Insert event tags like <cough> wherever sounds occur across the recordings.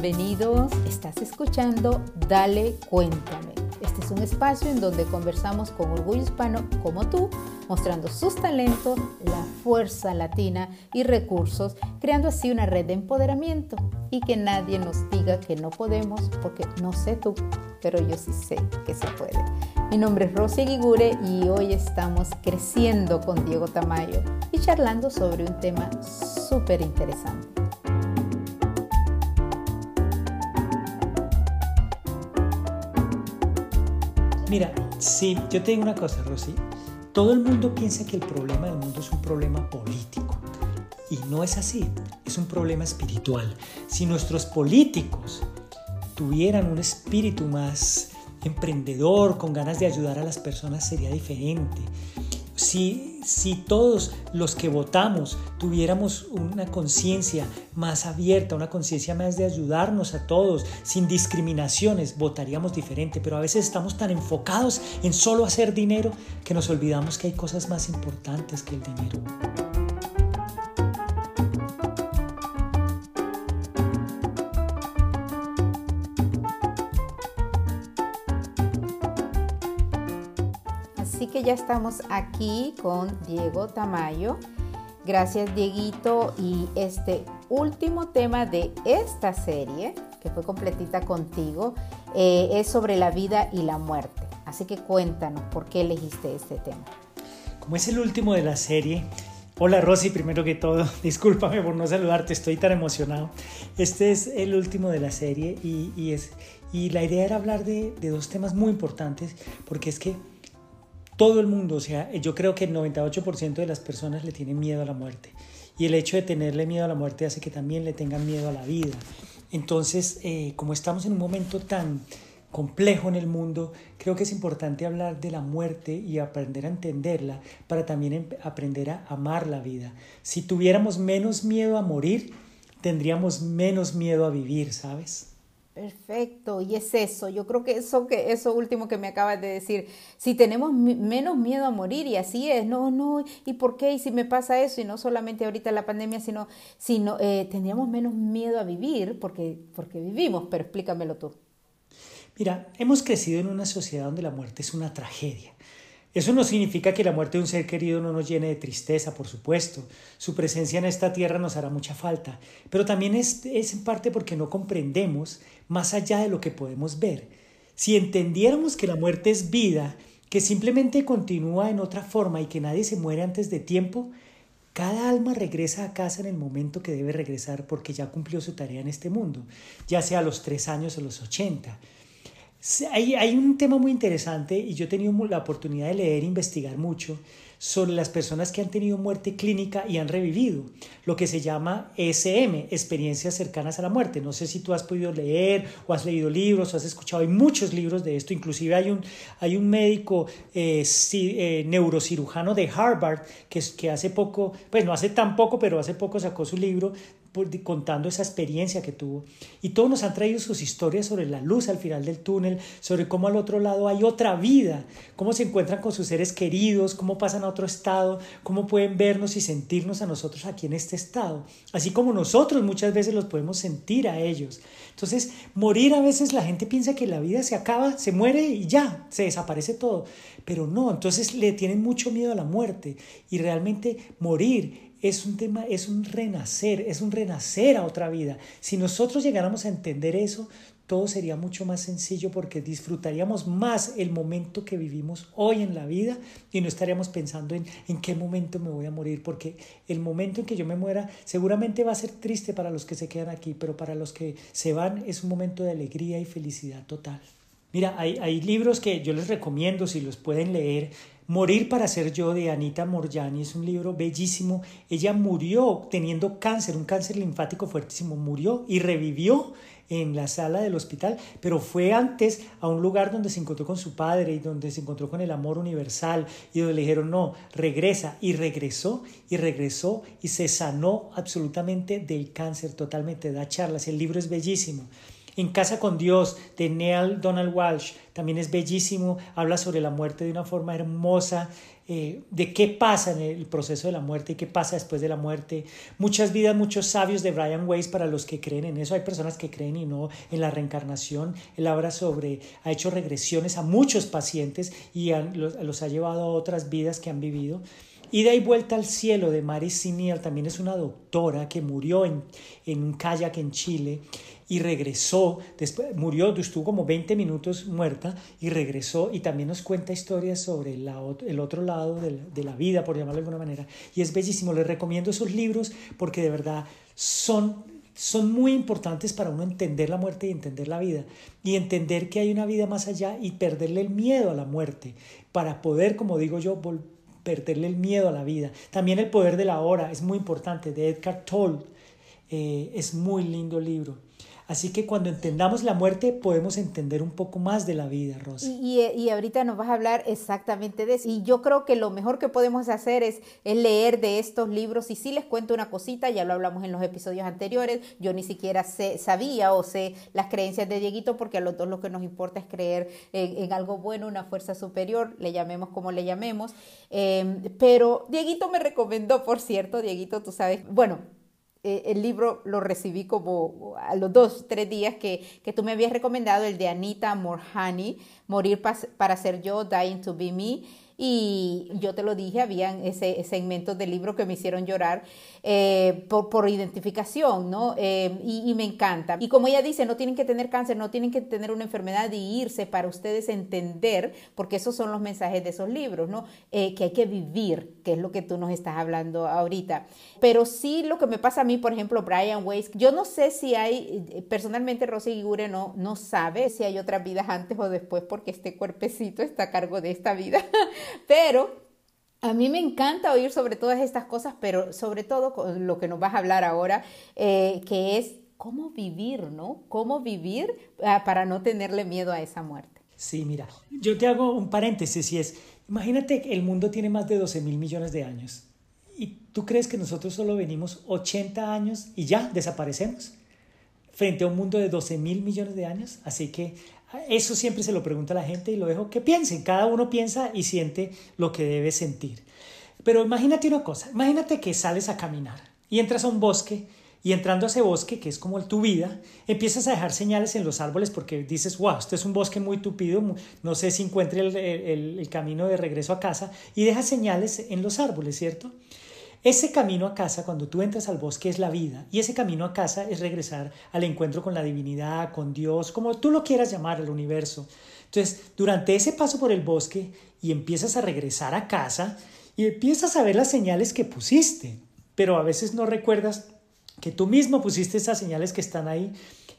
bienvenidos. Estás escuchando Dale Cuéntame. Este es un espacio en donde conversamos con orgullo hispano como tú, mostrando sus talentos, la fuerza latina y recursos, creando así una red de empoderamiento y que nadie nos diga que no podemos, porque no sé tú, pero yo sí sé que se puede. Mi nombre es Rosy Guigure y hoy estamos creciendo con Diego Tamayo y charlando sobre un tema súper interesante. Mira, sí, yo te digo una cosa, Rosy. Todo el mundo piensa que el problema del mundo es un problema político. Y no es así, es un problema espiritual. Si nuestros políticos tuvieran un espíritu más emprendedor, con ganas de ayudar a las personas, sería diferente si todos los que votamos tuviéramos una conciencia más abierta, una conciencia más de ayudarnos a todos, sin discriminaciones, votaríamos diferente. Pero a veces estamos tan enfocados en solo hacer dinero que nos olvidamos que hay cosas más importantes que el dinero. Ya estamos aquí con Diego Tamayo. Gracias Dieguito y este último tema de esta serie, que fue completita contigo, eh, es sobre la vida y la muerte. Así que cuéntanos por qué elegiste este tema. Como es el último de la serie, Hola Rosy, primero que todo, <laughs> discúlpame por no saludarte, estoy tan emocionado. Este es el último de la serie y, es, y la idea era hablar de, dos temas muy importantes porque es que todo el mundo, o sea, yo creo que el 98% de las personas le tienen miedo a la muerte. Y el hecho de tenerle miedo a la muerte hace que también le tengan miedo a la vida. Entonces, eh, como estamos en un momento tan complejo en el mundo, creo que es importante hablar de la muerte y aprender a entenderla para también em, aprender a amar la vida. Si tuviéramos menos miedo a morir, tendríamos menos miedo a vivir, ¿sabes? Perfecto, y es eso, yo creo que eso, que eso último que me acabas de decir, si tenemos menos miedo a morir, y así es, no, no, ¿y por qué? Y si me pasa eso, y no solamente ahorita la pandemia, sino, sino eh, tendríamos menos miedo a vivir, porque, porque vivimos, pero explícamelo tú. Mira, hemos crecido en una sociedad donde la muerte es una tragedia. Eso no significa que la muerte de un ser querido no nos llene de tristeza, por supuesto. Su presencia en esta tierra nos hará mucha falta, pero también es, es en parte porque no comprendemos más allá de lo que podemos ver. Si entendiéramos que la muerte es vida, que simplemente continúa en otra forma y que nadie se muere antes de tiempo, cada alma regresa a casa en el momento que debe regresar porque ya cumplió su tarea en este mundo, ya sea a los tres años o los ochenta. Hay, hay un tema muy interesante y yo he tenido la oportunidad de leer e investigar mucho sobre las personas que han tenido muerte clínica y han revivido, lo que se llama ESM, experiencias cercanas a la muerte. No sé si tú has podido leer o has leído libros o has escuchado, hay muchos libros de esto, inclusive hay un, hay un médico eh, eh, neurocirujano de Harvard que, que hace poco, pues no hace tan poco, pero hace poco sacó su libro contando esa experiencia que tuvo. Y todos nos han traído sus historias sobre la luz al final del túnel, sobre cómo al otro lado hay otra vida, cómo se encuentran con sus seres queridos, cómo pasan a otro estado, cómo pueden vernos y sentirnos a nosotros aquí en este estado, así como nosotros muchas veces los podemos sentir a ellos. Entonces, morir a veces la gente piensa que la vida se acaba, se muere y ya, se desaparece todo, pero no, entonces le tienen mucho miedo a la muerte y realmente morir es un tema, es un renacer, es un renacer a otra vida. Si nosotros llegáramos a entender eso, todo sería mucho más sencillo porque disfrutaríamos más el momento que vivimos hoy en la vida y no estaríamos pensando en en qué momento me voy a morir, porque el momento en que yo me muera seguramente va a ser triste para los que se quedan aquí, pero para los que se van es un momento de alegría y felicidad total. Mira, hay, hay libros que yo les recomiendo si los pueden leer Morir para ser yo de Anita Morjani es un libro bellísimo. Ella murió teniendo cáncer, un cáncer linfático fuertísimo, murió y revivió en la sala del hospital, pero fue antes a un lugar donde se encontró con su padre y donde se encontró con el amor universal y donde le dijeron, no, regresa y regresó y regresó y se sanó absolutamente del cáncer, totalmente, da charlas, el libro es bellísimo. En Casa con Dios de Neil Donald Walsh también es bellísimo, habla sobre la muerte de una forma hermosa, eh, de qué pasa en el proceso de la muerte y qué pasa después de la muerte. Muchas vidas, muchos sabios de Brian Weiss para los que creen en eso. Hay personas que creen y no en la reencarnación. Él habla sobre, ha hecho regresiones a muchos pacientes y los, ha llevado a otras vidas que han vivido. Ida y vuelta al cielo de Mary Sinier también es una doctora que murió en, en un kayak en Chile y regresó, después, murió, estuvo como 20 minutos muerta y regresó y también nos cuenta historias sobre la, el otro lado de la, de la vida, por llamarlo de alguna manera. Y es bellísimo, les recomiendo esos libros porque de verdad son son muy importantes para uno entender la muerte y entender la vida y entender que hay una vida más allá y perderle el miedo a la muerte para poder, como digo yo, perderle el miedo a la vida. También el poder de la hora es muy importante, de Edgar Tolle. Eh, es muy lindo libro. Así que cuando entendamos la muerte podemos entender un poco más de la vida, Rosa. Y, y, ahorita nos vas a hablar exactamente de eso. Y yo creo que lo mejor que podemos hacer es, leer de estos libros. Y sí les cuento una cosita, ya lo hablamos en los episodios anteriores. Yo ni siquiera sé, sabía o sé las creencias de Dieguito porque a los dos lo que nos importa es creer en, algo bueno, una fuerza superior, le llamemos como le llamemos. Em, pero Dieguito me recomendó, por cierto, Dieguito, tú sabes, bueno, eh, el libro lo recibí como a los dos, tres días que, que tú me habías recomendado, el de Anita Morhani, Morir para ser yo, Dying to be me. Y yo te lo dije, habían ese, segmentos del libro que me hicieron llorar eh, por, por, identificación, ¿no? Eh, y, me encanta. Y como ella dice, no tienen que tener cáncer, no tienen que tener una enfermedad y irse para ustedes entender, porque esos son los mensajes de esos libros, ¿no? Eh, que hay que vivir, que es lo que tú nos estás hablando ahorita. Pero sí lo que me pasa a mí, por ejemplo, Brian Weiss, yo no sé si hay, personalmente Rosy Gigure no, no sabe si hay otras vidas antes o después, porque este cuerpecito está a cargo de esta vida. <laughs> Pero a mí me encanta oír sobre todas estas cosas, pero sobre todo con lo que nos vas a hablar ahora, eh, que es cómo vivir, ¿no? Cómo vivir ah, para no tenerle miedo a esa muerte. Sí, mira, yo te hago un paréntesis y es, imagínate que el mundo tiene más de 12 mil millones de años. ¿Y tú crees que nosotros solo venimos 80 años y ya desaparecemos? Frente a un mundo de 12 mil millones de años. Así que eso siempre se lo pregunta la gente y lo dejo que piensen. Cada uno piensa y siente lo que debe sentir. Pero imagínate una cosa, imagínate que sales a caminar y entras a un bosque y entrando a ese bosque, que es como tu vida, empiezas a dejar señales en los árboles porque dices, wow, esto es un bosque muy tupido, no sé si encuentre el, el camino de regreso a casa y dejas señales en los árboles, ¿cierto? Ese camino a casa, cuando tú entras al bosque, es la vida. Y ese camino a casa es regresar al encuentro con la divinidad, con Dios, como tú lo quieras llamar, el universo. Entonces, durante ese paso por el bosque y empiezas a regresar a casa y empiezas a ver las señales que pusiste, pero a veces no recuerdas que tú mismo pusiste esas señales que están ahí.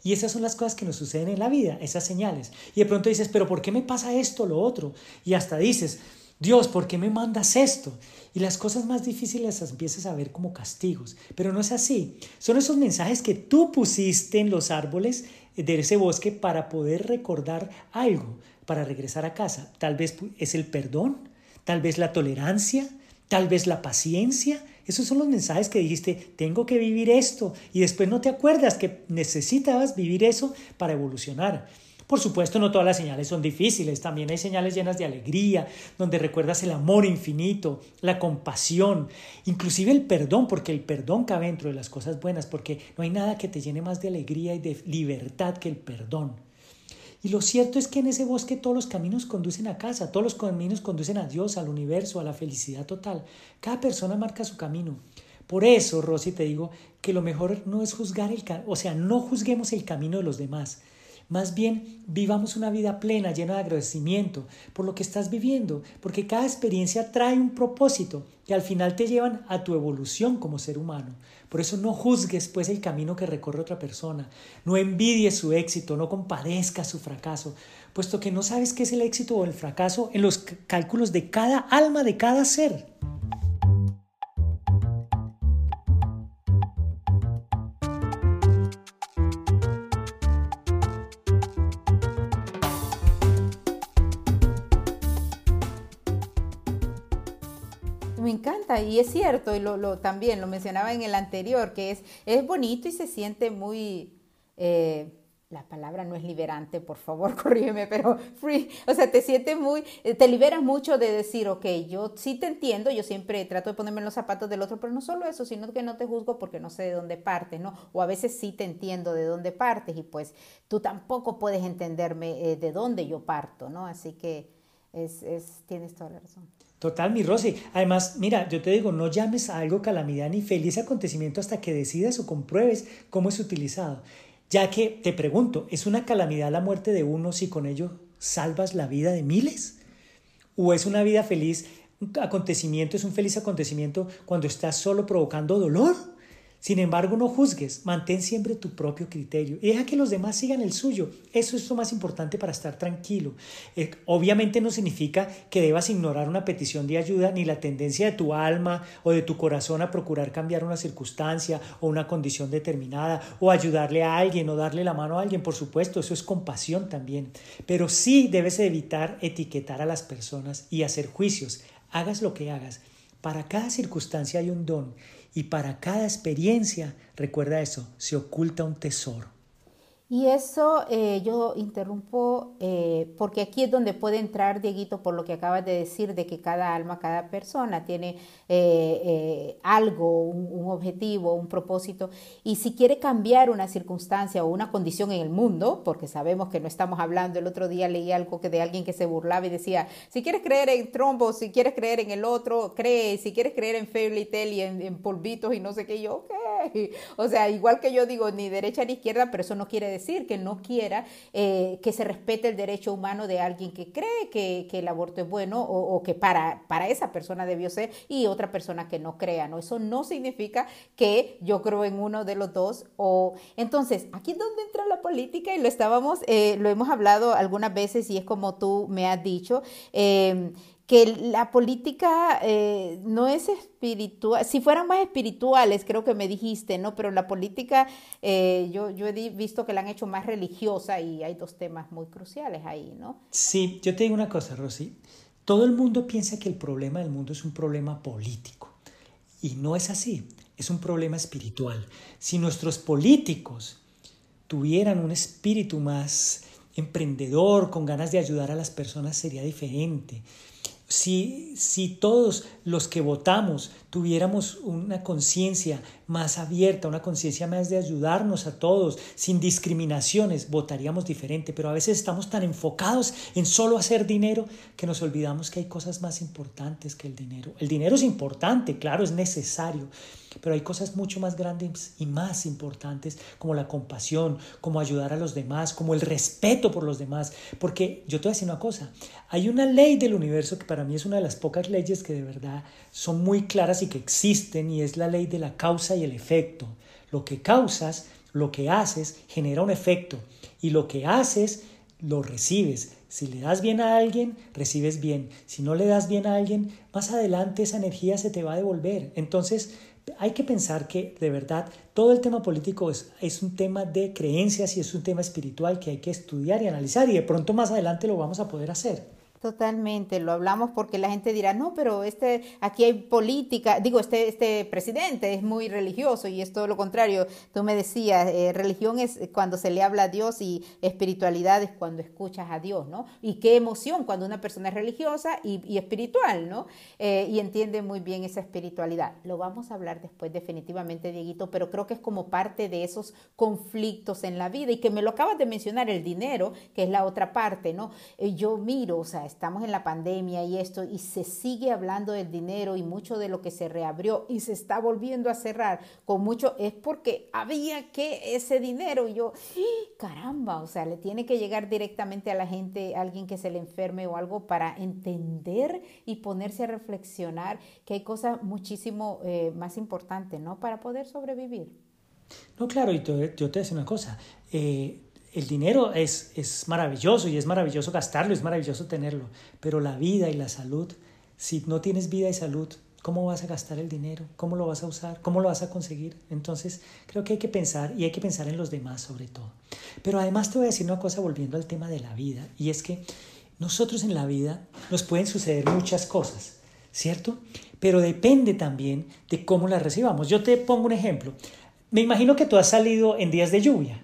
Y esas son las cosas que nos suceden en la vida, esas señales. Y de pronto dices, pero ¿por qué me pasa esto, lo otro? Y hasta dices, Dios, ¿por qué me mandas esto? Y las cosas más difíciles las empiezas a ver como castigos. Pero no es así. Son esos mensajes que tú pusiste en los árboles de ese bosque para poder recordar algo, para regresar a casa. Tal vez es el perdón, tal vez la tolerancia, tal vez la paciencia. Esos son los mensajes que dijiste, tengo que vivir esto. Y después no te acuerdas que necesitabas vivir eso para evolucionar. Por supuesto, no todas las señales son difíciles, también hay señales llenas de alegría, donde recuerdas el amor infinito, la compasión, inclusive el perdón, porque el perdón cabe dentro de las cosas buenas, porque no hay nada que te llene más de alegría y de libertad que el perdón. Y lo cierto es que en ese bosque todos los caminos conducen a casa, todos los caminos conducen a Dios, al universo, a la felicidad total. Cada persona marca su camino. Por eso, Rosy, te digo que lo mejor no es juzgar el, o sea, no juzguemos el camino de los demás, más bien, vivamos una vida plena, llena de agradecimiento por lo que estás viviendo, porque cada experiencia trae un propósito que al final te llevan a tu evolución como ser humano. Por eso no juzgues pues el camino que recorre otra persona, no envidies su éxito, no compadezcas su fracaso, puesto que no sabes qué es el éxito o el fracaso en los cálculos de cada alma, de cada ser. Y es cierto, y lo, también lo mencionaba en el anterior, que es, es bonito y se siente muy, eh, la palabra no es liberante, por favor, <laughs> corrígeme, pero free, o sea, te sientes muy, eh, te liberas mucho de decir, ok, yo sí te entiendo, yo siempre trato de ponerme en los zapatos del otro, pero no solo eso, sino que no te juzgo porque no sé de dónde partes, ¿no? O a veces sí te entiendo de dónde partes y pues tú tampoco puedes entenderme eh, de dónde yo parto, ¿no? Así que es, es, tienes toda la razón. Total, mi Rosy. Además, mira, yo te digo, no llames a algo calamidad ni feliz acontecimiento hasta que decidas o compruebes cómo es utilizado. Ya que, te pregunto, ¿es una calamidad la muerte de uno si con ello salvas la vida de miles? ¿O es una vida feliz, un acontecimiento, es un feliz acontecimiento cuando estás solo provocando dolor? Sin embargo, no juzgues, mantén siempre tu propio criterio y deja que los demás sigan el suyo. Eso es lo más importante para estar tranquilo. Eh, obviamente no significa que debas ignorar una petición de ayuda ni la tendencia de tu alma o de tu corazón a procurar cambiar una circunstancia o una condición determinada o ayudarle a alguien o darle la mano a alguien. Por supuesto, eso es compasión también. Pero sí debes evitar etiquetar a las personas y hacer juicios. Hagas lo que hagas. Para cada circunstancia hay un don y para cada experiencia, recuerda eso, se oculta un tesoro. Y eso eh, yo interrumpo eh, porque aquí es donde puede entrar, Dieguito, por lo que acabas de decir, de que cada alma, cada persona tiene eh, algo, un, objetivo, un propósito. Y si quiere cambiar una circunstancia o una condición en el mundo, porque sabemos que no estamos hablando, el otro día leí algo que de alguien que se burlaba y decía, si quieres creer en trombo, si quieres creer en el otro, cree, si quieres creer en fairy tale y en, polvitos y no sé qué, yo, ok. <laughs> O sea, igual que yo digo, ni derecha ni izquierda, pero eso no quiere decir decir, que no quiera eh, que se respete el derecho humano de alguien que cree que, el aborto es bueno o, que para, para esa persona debió ser y otra persona que no crea, ¿no? Eso no significa que yo creo en uno de los dos o... Entonces, aquí es donde entra la política y lo estábamos, eh, lo hemos hablado algunas veces y es como tú me has dicho. Eh, que la política eh, no es espiritual, si fueran más espirituales, creo que me dijiste, ¿no? Pero la política, eh, yo, yo he visto que la han hecho más religiosa y hay dos temas muy cruciales ahí, ¿no? Sí, yo te digo una cosa, Rosy. Todo el mundo piensa que el problema del mundo es un problema político. Y no es así, es un problema espiritual. Si nuestros políticos tuvieran un espíritu más emprendedor, con ganas de ayudar a las personas, sería diferente si, si todos los que votamos tuviéramos una conciencia más abierta, una conciencia más de ayudarnos a todos, sin discriminaciones, votaríamos diferente. Pero a veces estamos tan enfocados en solo hacer dinero que nos olvidamos que hay cosas más importantes que el dinero. El dinero es importante, claro, es necesario, pero hay cosas mucho más grandes y más importantes como la compasión, como ayudar a los demás, como el respeto por los demás. Porque yo te voy a decir una cosa, hay una ley del universo que para mí es una de las pocas leyes que de verdad son muy claras y que existen y es la ley de la causa y el efecto. Lo que causas, lo que haces, genera un efecto y lo que haces, lo recibes. Si le das bien a alguien, recibes bien. Si no le das bien a alguien, más adelante esa energía se te va a devolver. Entonces, hay que pensar que de verdad todo el tema político es, es, un tema de creencias y es un tema espiritual que hay que estudiar y analizar y de pronto más adelante lo vamos a poder hacer. Totalmente, lo hablamos porque la gente dirá, no, pero este, aquí hay política, digo, este, este presidente es muy religioso y es todo lo contrario. Tú me decías, eh, religión es cuando se le habla a Dios y espiritualidad es cuando escuchas a Dios, ¿no? Y qué emoción cuando una persona es religiosa y, espiritual, ¿no? Eh, y entiende muy bien esa espiritualidad. Lo vamos a hablar después definitivamente, Dieguito, pero creo que es como parte de esos conflictos en la vida y que me lo acabas de mencionar, el dinero, que es la otra parte, ¿no? Eh, yo miro, o sea, estamos en la pandemia y esto, y se sigue hablando del dinero y mucho de lo que se reabrió y se está volviendo a cerrar con mucho, es porque había que ese dinero. Y yo, caramba, o sea, le tiene que llegar directamente a la gente, alguien que se le enferme o algo para entender y ponerse a reflexionar que hay cosas muchísimo eh, más importantes, ¿no? Para poder sobrevivir. No, claro, y yo te voy a decir una cosa. Eh, el dinero es, es maravilloso y es maravilloso gastarlo, es maravilloso tenerlo, pero la vida y la salud, si no tienes vida y salud, ¿cómo vas a gastar el dinero? ¿Cómo lo vas a usar? ¿Cómo lo vas a conseguir? Entonces, creo que hay que pensar y hay que pensar en los demás sobre todo. Pero además te voy a decir una cosa volviendo al tema de la vida, y es que nosotros en la vida nos pueden suceder muchas cosas, ¿cierto? Pero depende también de cómo las recibamos. Yo te pongo un ejemplo. Me imagino que tú has salido en días de lluvia,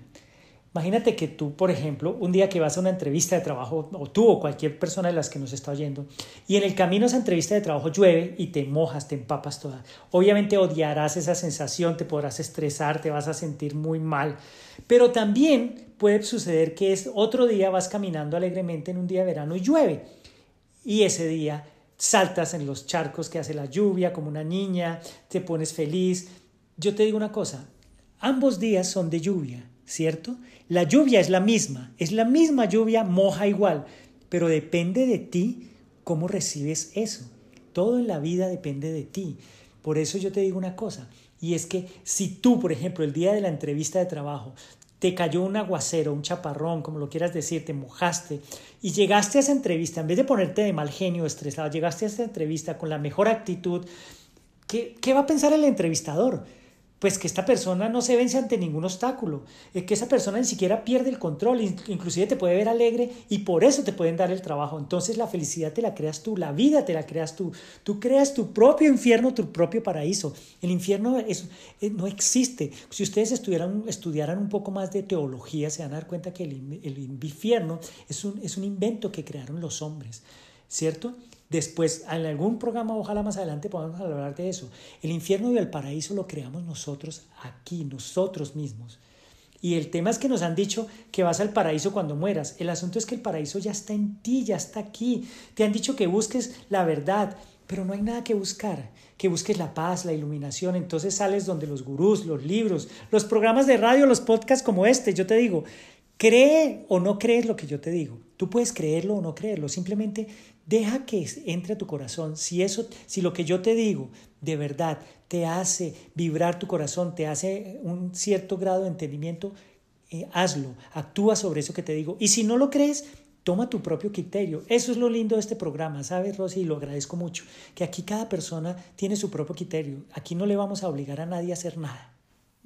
Imagínate que tú, por ejemplo, un día que vas a una entrevista de trabajo, o tú o cualquier persona de las que nos está oyendo, y en el camino a esa entrevista de trabajo llueve y te mojas, te empapas toda. Obviamente odiarás esa sensación, te podrás estresar, te vas a sentir muy mal. Pero también puede suceder que es otro día vas caminando alegremente en un día de verano y llueve. Y ese día saltas en los charcos que hace la lluvia como una niña, te pones feliz. Yo te digo una cosa, ambos días son de lluvia, ¿cierto? La lluvia es la misma, es la misma lluvia, moja igual, pero depende de ti cómo recibes eso. Todo en la vida depende de ti. Por eso yo te digo una cosa, y es que si tú, por ejemplo, el día de la entrevista de trabajo, te cayó un aguacero, un chaparrón, como lo quieras decir, te mojaste y llegaste a esa entrevista, en vez de ponerte de mal genio, estresado, llegaste a esa entrevista con la mejor actitud, ¿qué, qué va a pensar el entrevistador? Pues que esta persona no se vence ante ningún obstáculo, es que esa persona ni siquiera pierde el control, inclusive te puede ver alegre y por eso te pueden dar el trabajo. Entonces la felicidad te la creas tú, la vida te la creas tú, tú creas tu propio infierno, tu propio paraíso. El infierno es, eh, no existe. Si ustedes estudiaran, estudiaran un poco más de teología, se van a dar cuenta que el, el infierno es un, es un invento que crearon los hombres, ¿cierto? Después, en algún programa, ojalá más adelante podamos hablar de eso. El infierno y el paraíso lo creamos nosotros aquí, nosotros mismos. Y el tema es que nos han dicho que vas al paraíso cuando mueras. El asunto es que el paraíso ya está en ti, ya está aquí. Te han dicho que busques la verdad, pero no hay nada que buscar. Que busques la paz, la iluminación. Entonces sales donde los gurús, los libros, los programas de radio, los podcasts como este. Yo te digo, cree o no crees lo que yo te digo. Tú puedes creerlo o no creerlo. Simplemente Deja que entre a tu corazón. Si eso, si lo que yo te digo de verdad te hace vibrar tu corazón, te hace un cierto grado de entendimiento, eh, hazlo, actúa sobre eso que te digo. Y si no lo crees, toma tu propio criterio. Eso es lo lindo de este programa, ¿sabes, Rosy? Y lo agradezco mucho, que aquí cada persona tiene su propio criterio. Aquí no le vamos a obligar a nadie a hacer nada.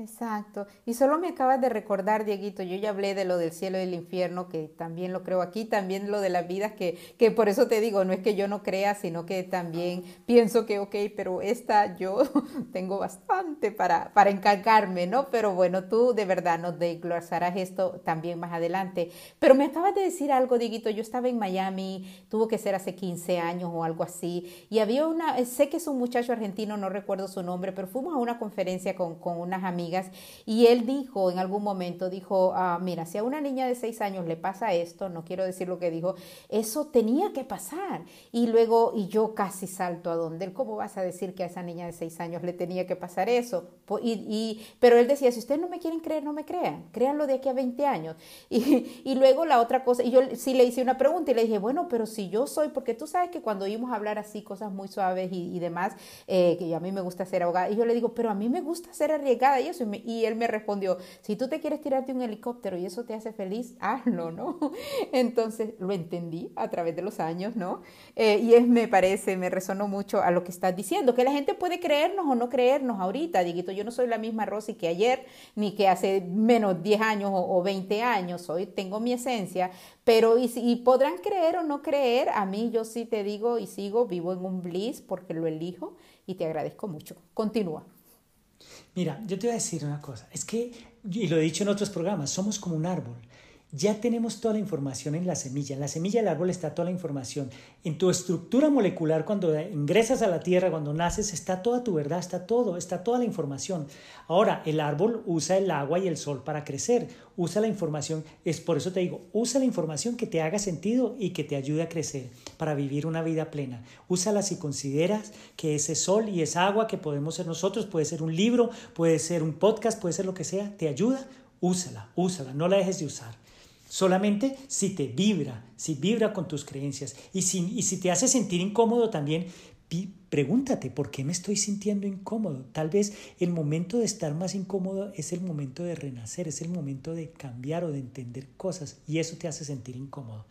Exacto. Y solo me acabas de recordar, Dieguito, yo ya hablé de lo del cielo y el infierno, que también lo creo aquí, también lo de las vidas, que, que por eso te digo, no es que yo no crea, sino que también pienso que, ok, pero esta yo <laughs> tengo bastante para, para encargarme, ¿no? Pero bueno, tú de verdad nos desglosarás esto también más adelante. Pero me acabas de decir algo, Dieguito, yo estaba en Miami, tuvo que ser hace 15 años o algo así, y había una, sé que es un muchacho argentino, no recuerdo su nombre, pero fuimos a una conferencia con, con unas amigas y él dijo en algún momento, dijo, ah, mira, si a una niña de seis años le pasa esto, no quiero decir lo que dijo, eso tenía que pasar. Y luego, y yo casi salto a donde él, ¿cómo vas a decir que a esa niña de seis años le tenía que pasar eso? Y, pero él decía, si ustedes no me quieren creer, no me crean, créanlo de aquí a 20 años. <laughs> Y, y luego la otra cosa, y yo sí le hice una pregunta y le dije, bueno, pero si yo soy, porque tú sabes que cuando oímos hablar así, cosas muy suaves y, demás, eh, que a mí me gusta ser abogada, y yo le digo, pero a mí me gusta ser arriesgada y eso, y, él me respondió, si tú te quieres tirarte un helicóptero y eso te hace feliz, <laughs> hazlo, ¿no? Entonces lo entendí a través de los años, ¿no? Eh, y es, me parece, me resonó mucho a lo que estás diciendo, que la gente puede creernos o no creernos ahorita, Dieguito, yo no soy la misma Rosy que ayer, ni que hace menos 10 años o, 20 años, hoy tengo mi esencia, pero y, y podrán creer o no creer, a mí yo sí te digo y sigo, vivo en un bliss porque lo elijo y te agradezco mucho. Continúa. Mira, yo te voy a decir una cosa, es que, y lo he dicho en otros programas, somos como un árbol. Ya tenemos toda la información en la semilla. En la semilla del árbol está toda la información. En tu estructura molecular, cuando ingresas a la tierra, cuando naces, está toda tu verdad, está todo, está toda la información. Ahora, el árbol usa el agua y el sol para crecer. Usa la información, es por eso te digo, usa la información que te haga sentido y que te ayude a crecer para vivir una vida plena. Úsala si consideras que ese sol y esa agua que podemos ser nosotros, puede ser un libro, puede ser un podcast, puede ser lo que sea, te ayuda, úsala, úsala, no la dejes de usar. Solamente si te vibra, si vibra con tus creencias y si, te hace sentir incómodo también, pregúntate, ¿por qué me estoy sintiendo incómodo? Tal vez el momento de estar más incómodo es el momento de renacer, es el momento de cambiar o de entender cosas y eso te hace sentir incómodo.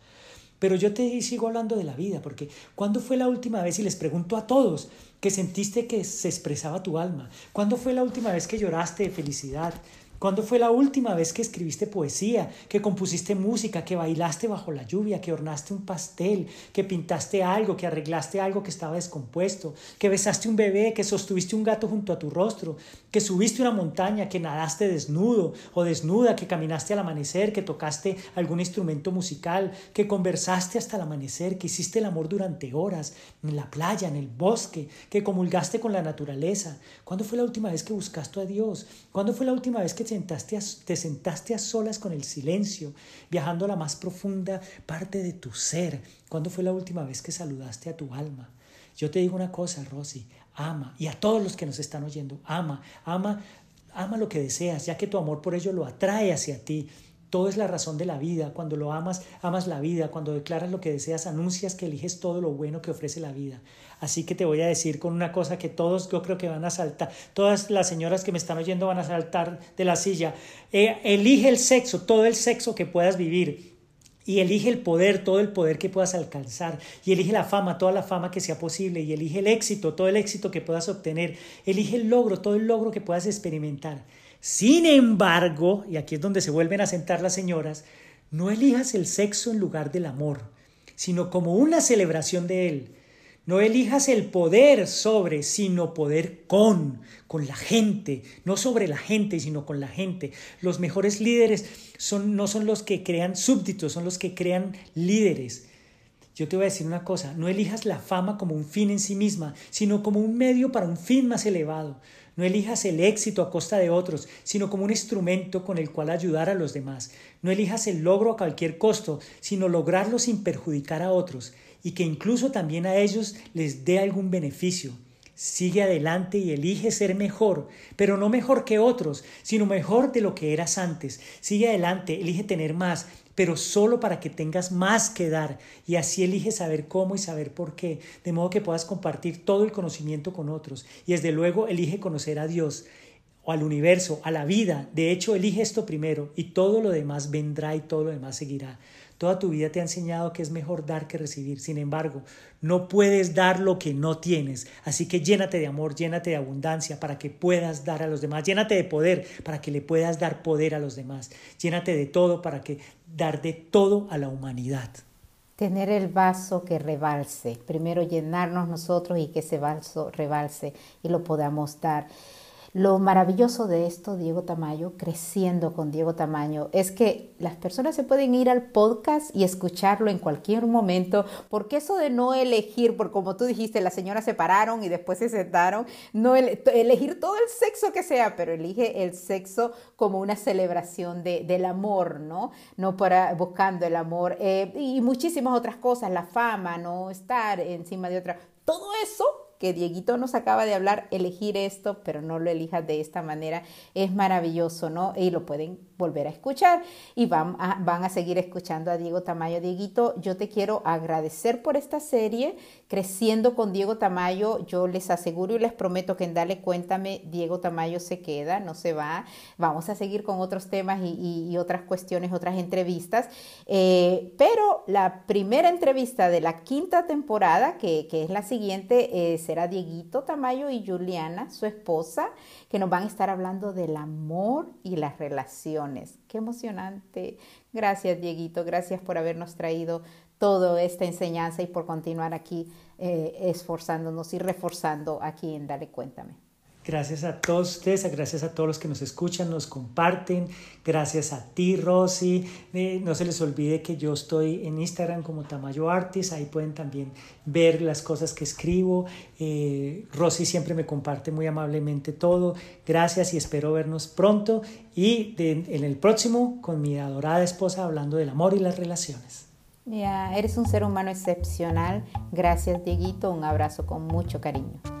Pero yo te sigo hablando de la vida, porque ¿cuándo fue la última vez, y les pregunto a todos, que sentiste que se expresaba tu alma? ¿Cuándo fue la última vez que lloraste de felicidad? ¿Cuándo fue la última vez que escribiste poesía, que compusiste música, que bailaste bajo la lluvia, que hornaste un pastel, que pintaste algo, que arreglaste algo que estaba descompuesto, que besaste un bebé, que sostuviste un gato junto a tu rostro, que subiste una montaña, que nadaste desnudo o desnuda, que caminaste al amanecer, que tocaste algún instrumento musical, que conversaste hasta el amanecer, que hiciste el amor durante horas, en la playa, en el bosque, que comulgaste con la naturaleza? ¿Cuándo fue la última vez que buscaste a Dios? ¿Cuándo fue la última vez que te sentaste a solas con el silencio, viajando a la más profunda parte de tu ser. ¿Cuándo fue la última vez que saludaste a tu alma? Yo te digo una cosa, Rosy, ama, y a todos los que nos están oyendo, ama, ama, ama lo que deseas, ya que tu amor por ello lo atrae hacia ti. Todo es la razón de la vida. Cuando lo amas, amas la vida. Cuando declaras lo que deseas, anuncias que eliges todo lo bueno que ofrece la vida. Así que te voy a decir con una cosa que todos yo creo que van a saltar, todas las señoras que me están oyendo van a saltar de la silla. Eh, elige el sexo, todo el sexo que puedas vivir. Y elige el poder, todo el poder que puedas alcanzar. Y elige la fama, toda la fama que sea posible. Y elige el éxito, todo el éxito que puedas obtener. Elige el logro, todo el logro que puedas experimentar. Sin embargo, y aquí es donde se vuelven a sentar las señoras, no elijas el sexo en lugar del amor, sino como una celebración de él. No elijas el poder sobre, sino poder con, con la gente, no sobre la gente, sino con la gente. Los mejores líderes son, no son los que crean súbditos, son los que crean líderes. Yo te voy a decir una cosa, no elijas la fama como un fin en sí misma, sino como un medio para un fin más elevado. No elijas el éxito a costa de otros, sino como un instrumento con el cual ayudar a los demás. No elijas el logro a cualquier costo, sino lograrlo sin perjudicar a otros y que incluso también a ellos les dé algún beneficio. Sigue adelante y elige ser mejor, pero no mejor que otros, sino mejor de lo que eras antes. Sigue adelante, elige tener más, pero solo para que tengas más que dar. Y así elige saber cómo y saber por qué, de modo que puedas compartir todo el conocimiento con otros. Y desde luego elige conocer a Dios o al universo, a la vida. De hecho, elige esto primero y todo lo demás vendrá y todo lo demás seguirá. Toda tu vida te ha enseñado que es mejor dar que recibir. Sin embargo, no puedes dar lo que no tienes. Así que llénate de amor, llénate de abundancia para que puedas dar a los demás. Llénate de poder para que le puedas dar poder a los demás. Llénate de todo para que dar de todo a la humanidad. Tener el vaso que rebalse. Primero llenarnos nosotros y que ese vaso rebalse y lo podamos dar. Lo maravilloso de esto, Diego Tamayo, creciendo con Diego Tamayo, es que las personas se pueden ir al podcast y escucharlo en cualquier momento, porque eso de no elegir, por como tú dijiste, las señoras se pararon y después se sentaron, no elegir todo el sexo que sea, pero elige el sexo como una celebración de, del amor, ¿no? No para buscando el amor eh, y muchísimas otras cosas, la fama, no estar encima de otra. Todo eso que Dieguito nos acaba de hablar, elegir esto, pero no lo elijas de esta manera, es maravilloso, ¿no? Y lo pueden volver a escuchar y van a, van a seguir escuchando a Diego Tamayo. Dieguito, yo te quiero agradecer por esta serie, Creciendo con Diego Tamayo. Yo les aseguro y les prometo que en Dale Cuéntame, Diego Tamayo se queda, no se va. Vamos a seguir con otros temas y, otras cuestiones, otras entrevistas. Eh, pero la primera entrevista de la quinta temporada, que, es la siguiente, será Dieguito Tamayo y Juliana, su esposa, que nos van a estar hablando del amor y las relaciones. Qué emocionante. Gracias, Dieguito. Gracias por habernos traído toda esta enseñanza y por continuar aquí eh, esforzándonos y reforzando aquí en Dale Cuéntame. Gracias a todos ustedes, gracias a todos los que nos escuchan, nos comparten. Gracias a ti, Rosy. Eh, no se les olvide que yo estoy en Instagram como Tamayo Artis. Ahí pueden también ver las cosas que escribo. Eh, Rosy siempre me comparte muy amablemente todo. Gracias y espero vernos pronto. Y en el próximo con mi adorada esposa hablando del amor y las relaciones. Ya, eres un ser humano excepcional. Gracias, Dieguito. Un abrazo con mucho cariño.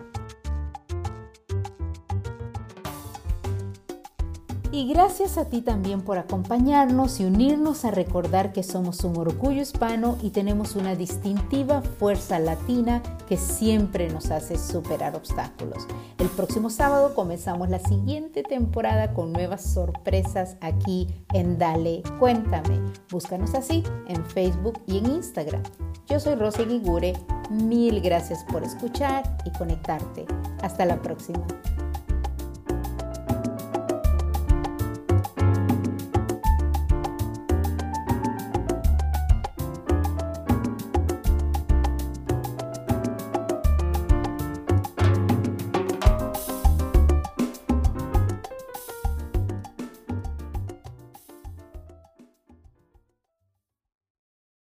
Y gracias a ti también por acompañarnos y unirnos a recordar que somos un orgullo hispano y tenemos una distintiva fuerza latina que siempre nos hace superar obstáculos. El próximo sábado comenzamos la siguiente temporada con nuevas sorpresas aquí en Dale Cuéntame. Búscanos así en Facebook y en Instagram. Yo soy Rosy Ligure. Mil gracias por escuchar y conectarte. Hasta la próxima.